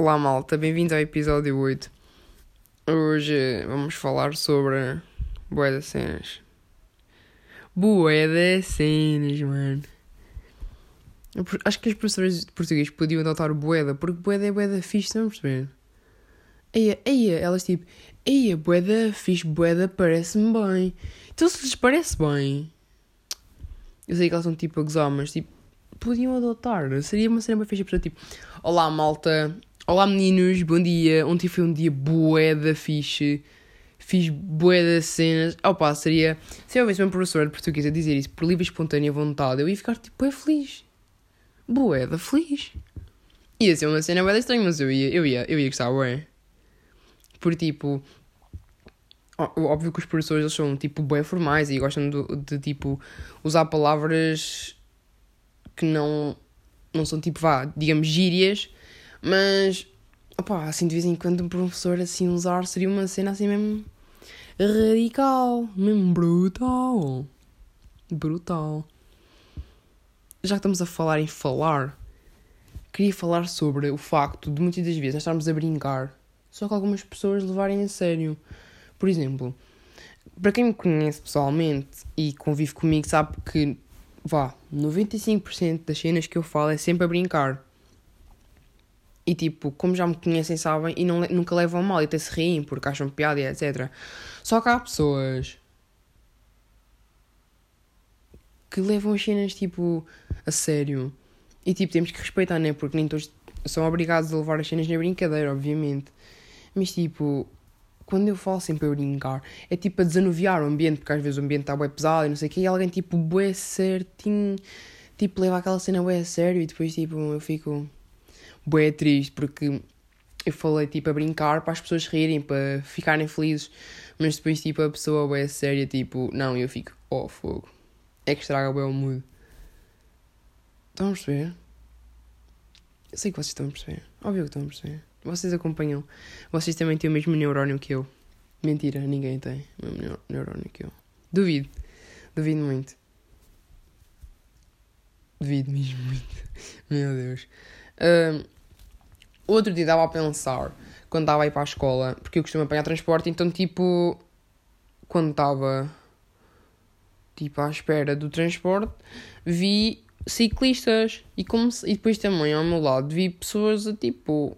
Olá malta, bem-vindos ao episódio 8. Hoje vamos falar sobre bué das cenas. Bué das cenas, mano. Acho que as professoras de português podiam adotar boeda, porque boeda é boeda fixe, estão a perceber? Eia, eia, elas tipo, eia, boeda fixe, boeda parece-me bem. Então se lhes parece bem, eu sei que elas são tipo a gozar, mas tipo, podiam adotar. Seria uma cena bem fixe, a pessoa tipo, olá malta, olá meninos, bom dia. Ontem foi um dia boeda fixe, fiz boeda cenas. Opa, seria, se eu houvesse uma professora de português a dizer isso por livre e espontânea vontade, eu ia ficar tipo, é feliz. Boeda feliz. Ia ser uma cena boeda estranha, mas eu ia, eu ia, eu ia gostar, ué. Por tipo, óbvio que os professores eles são tipo bem formais e gostam de, de tipo usar palavras que não não são tipo vá, digamos gírias, mas opá, assim de vez em quando um professor assim usar seria uma cena assim mesmo radical, mesmo brutal. Brutal. Já que estamos a falar em falar, queria falar sobre o facto de muitas das vezes nós estarmos a brincar, só que algumas pessoas levarem a sério. Por exemplo, para quem me conhece pessoalmente e convive comigo, sabe que, vá, 95% das cenas que eu falo é sempre a brincar. E tipo, como já me conhecem, sabem, e não, nunca levam mal e até se riem porque acham piada e etc. Só que há pessoas que levam as cenas tipo a sério. E tipo, temos que respeitar, né? Porque nem todos são obrigados a levar as cenas na brincadeira, obviamente. Mas tipo, quando eu falo sempre a brincar, é tipo a desanuviar o ambiente, porque às vezes o ambiente está bem pesado e não sei o que, e alguém tipo bué certinho, tipo leva aquela cena bué a sério e depois tipo eu fico bué triste porque eu falei tipo a brincar para as pessoas rirem, para ficarem felizes, mas depois tipo a pessoa bué séria, tipo, não, eu fico, oh fogo, é que estraga bué o mood. Estão a perceber? Eu sei que vocês estão a perceber, óbvio que estão a perceber. Vocês acompanham. Vocês também têm o mesmo neurónio que eu. Mentira, ninguém tem o mesmo neu- neurónio que eu. Duvido. Duvido muito. Duvido mesmo muito. Meu Deus. Ahm, outro dia estava a pensar, quando estava a ir para a escola, porque eu costumo apanhar transporte, então tipo, quando estava tipo à espera do transporte, vi ciclistas e, como, se- e depois também ao meu lado vi pessoas a tipo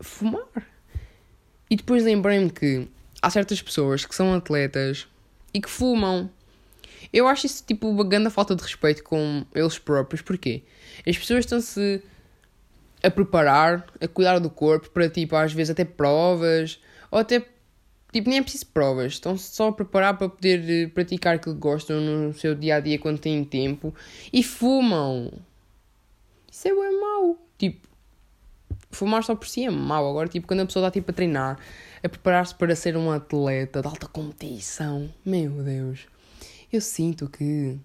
fumar. E depois lembrei-me que há certas pessoas que são atletas e que fumam. Eu acho isso tipo uma grande falta de respeito com eles próprios. Porquê? As pessoas estão-se a preparar, a cuidar do corpo para tipo, às vezes até provas, ou até tipo, nem é preciso provas, estão-se só a preparar para poder eh, praticar aquilo que gostam no seu dia a dia quando têm tempo e fumam. Isso é bem mau. Tipo, fumar só por si é mau. Agora, tipo, quando a pessoa está tipo, a treinar, a preparar-se para ser um atleta de alta competição, meu Deus, eu sinto que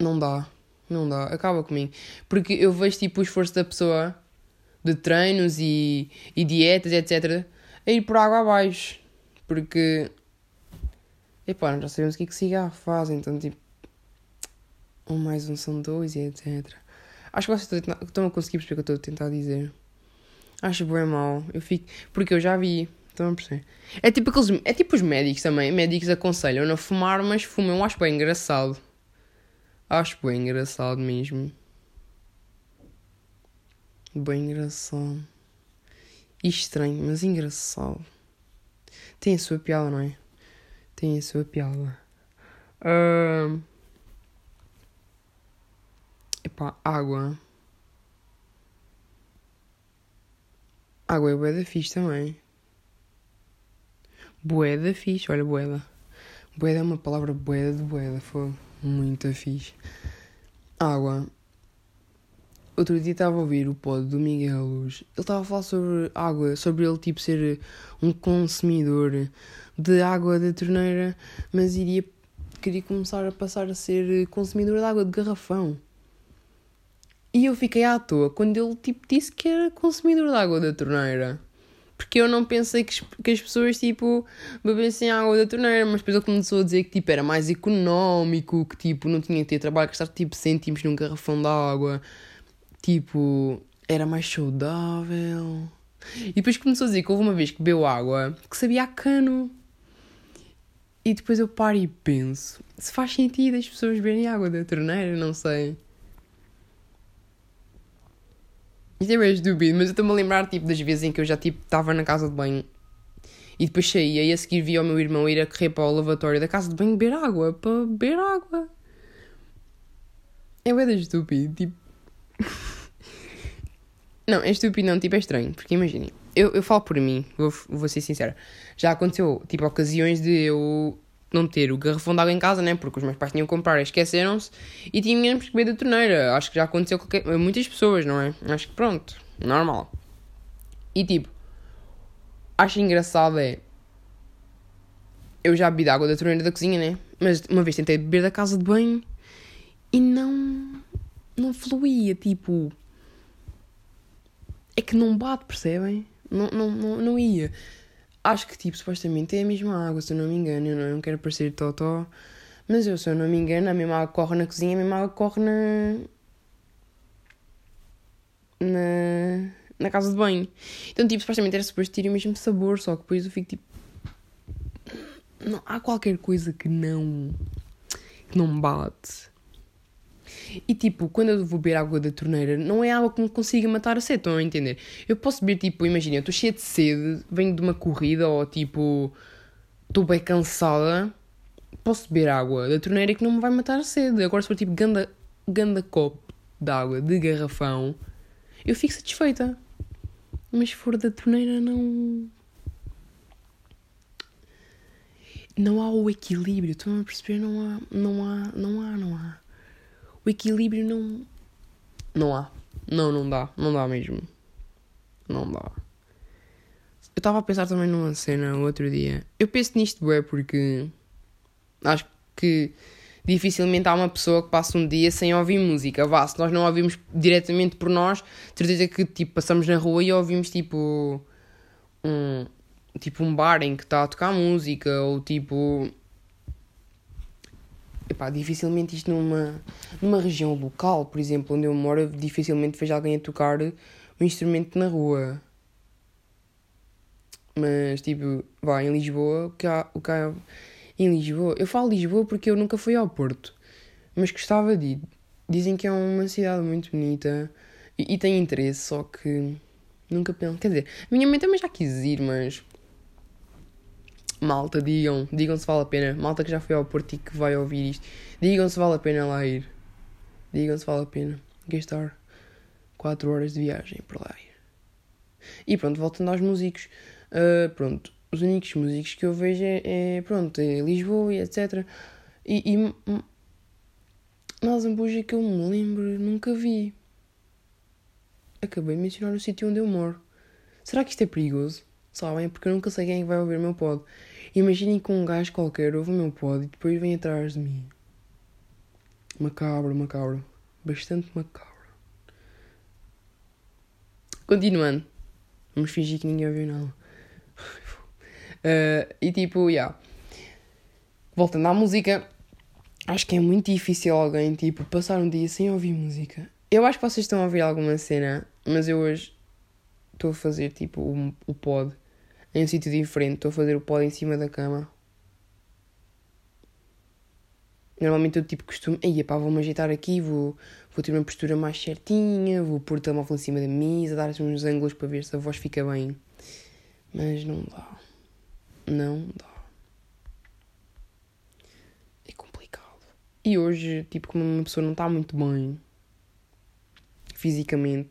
não dá, não dá, acaba comigo. Porque eu vejo tipo o esforço da pessoa de treinos e, e dietas, etc., a ir por água abaixo. Porque, epá, nós já sabemos o que é que cigarro faz, então tipo, um mais um são dois e etc. Acho que vocês estão a conseguir perceber o que eu estou a tentar dizer. Acho bem mal. Eu fico. Porque eu já vi. Estão a perceber? É tipo aqueles. É tipo os médicos também. Médicos aconselham não fumar, mas fumam. Acho bem engraçado. Acho bem engraçado mesmo. Bem engraçado. E estranho, mas engraçado. Tem a sua piada, não é? Tem a sua piada. Ahn. Epá, água. Água é bué da fixe também. Bué da fixe, olha, boeda. Boeda é uma palavra boeda de boeda, foi muito fixe. Água. Outro dia estava a ouvir o pod do Miguel Luz. Ele estava a falar sobre água, sobre ele tipo ser um consumidor de água da torneira, mas iria queria começar a passar a ser consumidor de água de garrafão. E eu fiquei à toa quando ele tipo disse que era consumidor de água da torneira. Porque eu não pensei que, que as pessoas, tipo, bebessem água da torneira, mas depois ele começou a dizer que, tipo, era mais económico, que, tipo, não tinha que ter trabalho, gastar, tipo, cêntimos num garrafão de água. Tipo, era mais saudável. E depois começou a dizer que houve uma vez que bebeu água que sabia a cano. E depois eu paro e penso: se faz sentido as pessoas beberem água da torneira, não sei. Isto é bem estúpido, mas eu estou-me a lembrar tipo, das vezes em que eu já tipo estava na casa de banho e depois saía e a seguir via o meu irmão ir a correr para o lavatório da casa de banho beber água, para beber água. É bem estúpido, tipo. não, é estúpido, não, tipo, é estranho, porque imaginem, eu, eu falo por mim, vou, vou ser sincera. Já aconteceu, tipo, ocasiões de eu não ter o garrafão de água em casa, né? Porque os meus pais tinham que comprar, esqueceram-se e tínhamos que beber da torneira. Acho que já aconteceu com muitas pessoas, não é? Acho que pronto, normal. E tipo, acho engraçado é. Eu já bebi da água da torneira da cozinha, né? Mas uma vez tentei beber da casa de banho e não. não fluía, tipo. É que não bate, percebem? Não, não, não, não ia. Acho que, tipo, supostamente é a mesma água, se eu não me engano. Eu não, não quero parecer totó. Mas eu, se eu não me engano, a mesma água corre na cozinha, a mesma água corre na. na. na casa de banho. Então, tipo, supostamente era suposto ter o mesmo sabor, só que depois eu fico tipo. Não, há qualquer coisa que não. que não bate. E tipo, quando eu vou beber água da torneira, não é água que me consiga matar a sede, estão a entender? Eu posso beber, tipo, imagina, eu estou cheia de sede, venho de uma corrida ou tipo, estou bem cansada, posso beber água da torneira que não me vai matar a sede. Agora, se for tipo ganda, ganda copo de água de garrafão, eu fico satisfeita. Mas se for da torneira, não. Não há o equilíbrio, estão a perceber? Não há, não há, não há, não há o equilíbrio não. Não há. Não, não dá. Não dá mesmo. Não dá. Eu estava a pensar também numa cena outro dia. Eu penso nisto, é porque. Acho que dificilmente há uma pessoa que passa um dia sem ouvir música. Vá, se nós não ouvimos diretamente por nós, certeza que tipo, passamos na rua e ouvimos tipo um, tipo um bar em que está a tocar música ou tipo epá, dificilmente isto numa, numa região local, por exemplo, onde eu moro, dificilmente vejo alguém a tocar um instrumento na rua. Mas, tipo, vá, em Lisboa, o que há, o que há em Lisboa, eu falo Lisboa porque eu nunca fui ao Porto, mas gostava de ir. Dizem que é uma cidade muito bonita e, e tem interesse, só que nunca penso. Quer dizer, a minha mãe também já quis ir, mas Malta, digam, digam se vale a pena. Malta que já foi ao Porto e que vai ouvir isto. Digam se vale a pena lá ir. Digam se vale a pena gastar 4 horas de viagem para lá ir. E pronto, voltando aos músicos. Uh, pronto, os únicos músicos que eu vejo é, é pronto, é Lisboa e etc. E, e na Zambuja que eu me lembro, nunca vi. Acabei de mencionar o sítio onde eu moro. Será que isto é perigoso? Sabem? Porque eu nunca sei quem é vai ouvir o meu pod. Imaginem que um gajo qualquer ouve o meu pod e depois vem atrás de mim. Macabro, macabro. Bastante macabro. Continuando. Vamos fingir que ninguém ouviu nada. uh, e tipo, já. Yeah. Voltando à música. Acho que é muito difícil alguém, tipo, passar um dia sem ouvir música. Eu acho que vocês estão a ouvir alguma cena, mas eu hoje estou a fazer, tipo, o, o pod em um sítio diferente. Estou a fazer o pó em cima da cama. Normalmente eu tipo costumo. Aí, pá, vou-me ajeitar aqui, vou, vou ter uma postura mais certinha, vou pôr o telemóvel em cima da mesa, dar assim uns ângulos para ver se a voz fica bem. Mas não dá. Não dá. É complicado. E hoje, tipo, como uma pessoa não está muito bem fisicamente,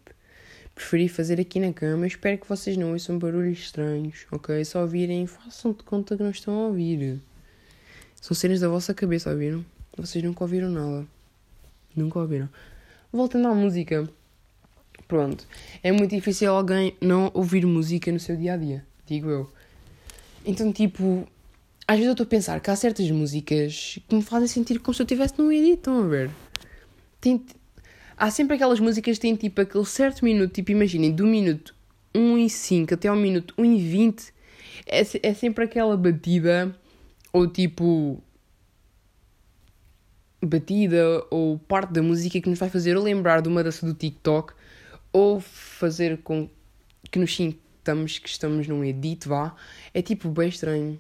preferi fazer aqui na cama. Eu espero que vocês não ouçam barulhos estranhos, ok? Só ouvirem, façam de conta que não estão a ouvir. São cenas da vossa cabeça, ouviram? Vocês nunca ouviram nada. Nunca ouviram. Voltando à música. Pronto. É muito difícil alguém não ouvir música no seu dia a dia, digo eu. Então, tipo, às vezes eu estou a pensar que há certas músicas que me fazem sentir como se eu estivesse num edit, estão a ver? Tem, há sempre aquelas músicas que têm tipo aquele certo minuto, tipo imaginem, do minuto 1 e 5 até ao minuto 1 e 20, é, é sempre aquela batida, ou tipo. batida ou parte da música que nos vai fazer lembrar de uma dança do TikTok ou fazer com que nos sintamos que estamos num edit, vá. É tipo bem estranho.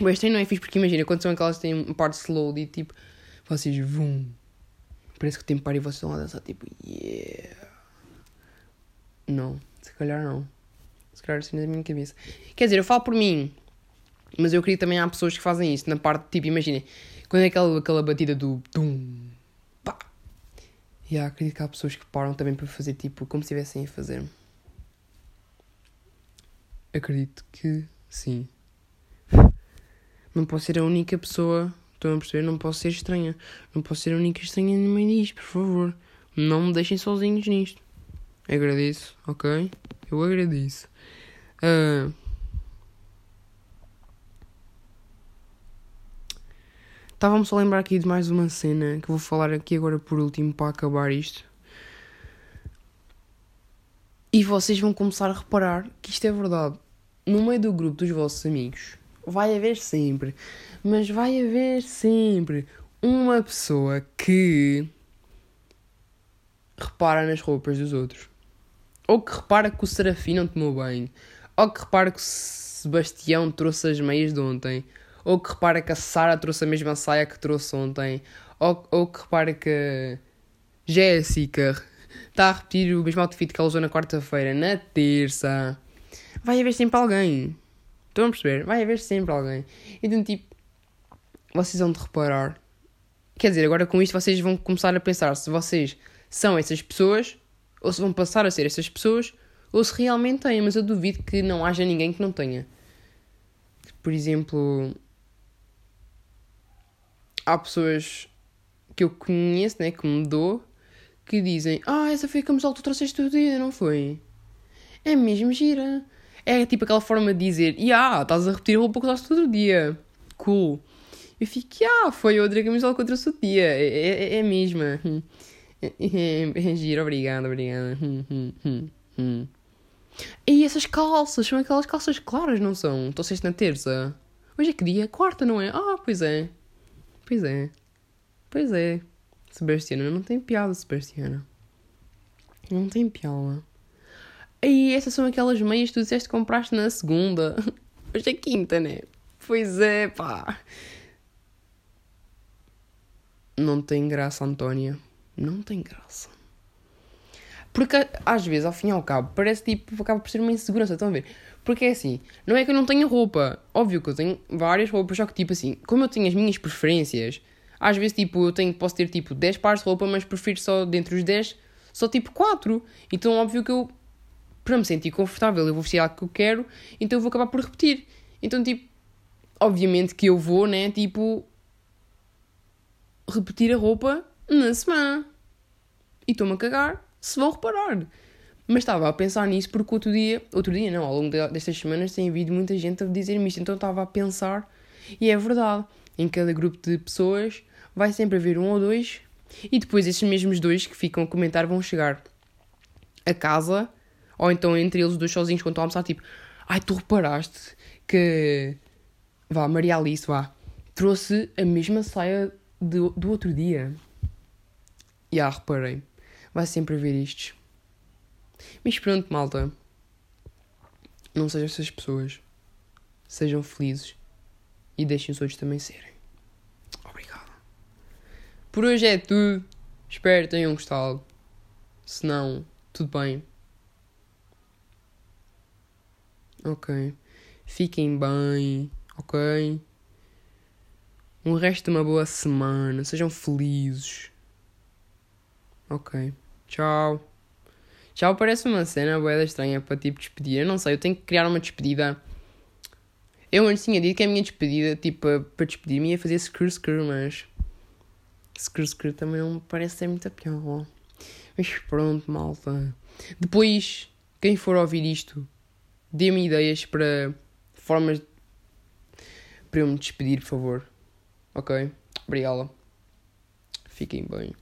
Bem estranho não é fixe porque imagina, quando são aquelas que têm uma parte slow e tipo, vocês vum. Parece que o tempo para e vocês estão a dançar tipo, yeah. Não, se calhar não. Se calhar assim na minha cabeça. Quer dizer, eu falo por mim, mas eu acredito também há pessoas que fazem isso na parte, tipo, imaginem, quando é aquela, aquela batida do tum, pá. E há, acredito que há pessoas que param também para fazer tipo, como se estivessem a fazer. Acredito que sim. Não posso ser a única pessoa, estão a perceber? Não posso ser estranha. Não posso ser a única estranha no meio disto, por favor. Não me deixem sozinhos nisto. Agradeço, ok? Eu agradeço. Uh, Estava-me só a lembrar aqui de mais uma cena que vou falar aqui agora por último para acabar isto. E vocês vão começar a reparar que isto é verdade. No meio do grupo dos vossos amigos vai haver sempre, mas vai haver sempre uma pessoa que repara nas roupas dos outros. Ou que repara que o Serafim não tomou bem. Ou que repara que o Sebastião trouxe as meias de ontem ou que repara que a Sara trouxe a mesma saia que trouxe ontem, ou, ou que repara que Jéssica está a repetir o mesmo outfit que ela usou na quarta-feira, na terça. Vai haver sempre alguém. Estão a perceber? Vai haver sempre alguém. Então, tipo, vocês vão de reparar. Quer dizer, agora com isto vocês vão começar a pensar se vocês são essas pessoas, ou se vão passar a ser essas pessoas, ou se realmente têm. Mas eu duvido que não haja ninguém que não tenha. Por exemplo, há pessoas que eu conheço, né, que me dou, que dizem: Ah, essa foi a camisola que tu trouxeste todo dia, não foi? É mesmo gira. É tipo aquela forma de dizer: Ah, estás a repetir a roupa que usaste todo dia. Cool. Eu fico: Ah, foi outra camisola que eu trouxe todo dia. É, é, é a mesma. É, é, é gira, obrigada, obrigada. E essas calças, são aquelas calças claras, não são? Trouxeste na terça. Hoje é que dia? Quarta, não é? Ah, pois é. Pois é. Pois é. Sebastiana não tem piada, Sebastiana. Não tem piada. E essas são aquelas meias que tu disseste que compraste na segunda. Hoje é quinta, né? Pois é, pá. Não tem graça, Antónia. Não tem graça. Porque às vezes, ao fim e ao cabo, parece tipo, acaba por ser uma insegurança, estão a ver? Porque é assim, não é que eu não tenho roupa. Óbvio que eu tenho várias roupas, só que tipo assim, como eu tenho as minhas preferências, às vezes tipo, eu tenho, posso ter tipo 10 pares de roupa, mas prefiro só dentre os 10, só tipo 4. Então óbvio que eu, para me sentir confortável, eu vou vestir algo que eu quero, então eu vou acabar por repetir. Então tipo, obviamente que eu vou, né, tipo, repetir a roupa na semana. E estou-me a cagar, se vão reparar. Mas estava a pensar nisso porque outro dia, outro dia não, ao longo destas semanas tem havido muita gente a dizer-me isto. Então estava a pensar, e é verdade, em cada grupo de pessoas vai sempre haver um ou dois, e depois esses mesmos dois que ficam a comentar vão chegar a casa, ou então entre eles dois sozinhos quando estão a almoçar, tipo, ai, tu reparaste que, vá, Maria Alice, vá, trouxe a mesma saia do, do outro dia. E ah, reparei, vai sempre haver isto. Mas pronto, malta. Não sejam essas pessoas. Sejam felizes. E deixem os outros também serem. Obrigado. Por hoje é tudo. Espero que tenham gostado. Se não, tudo bem. Ok. Fiquem bem. Ok? Um resto de uma boa semana. Sejam felizes. Ok. Tchau. Já parece uma cena boeda estranha para tipo despedir. Eu não sei, eu tenho que criar uma despedida. Eu antes tinha dito que a minha despedida, tipo, para despedir-me ia fazer screw screw, mas. Screw screw também não parece ser muito pior. Mas pronto, malta. Depois, quem for ouvir isto, dê-me ideias para formas para eu me despedir, por favor. Ok? Obrigado. Fiquem bem.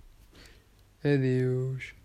Adeus.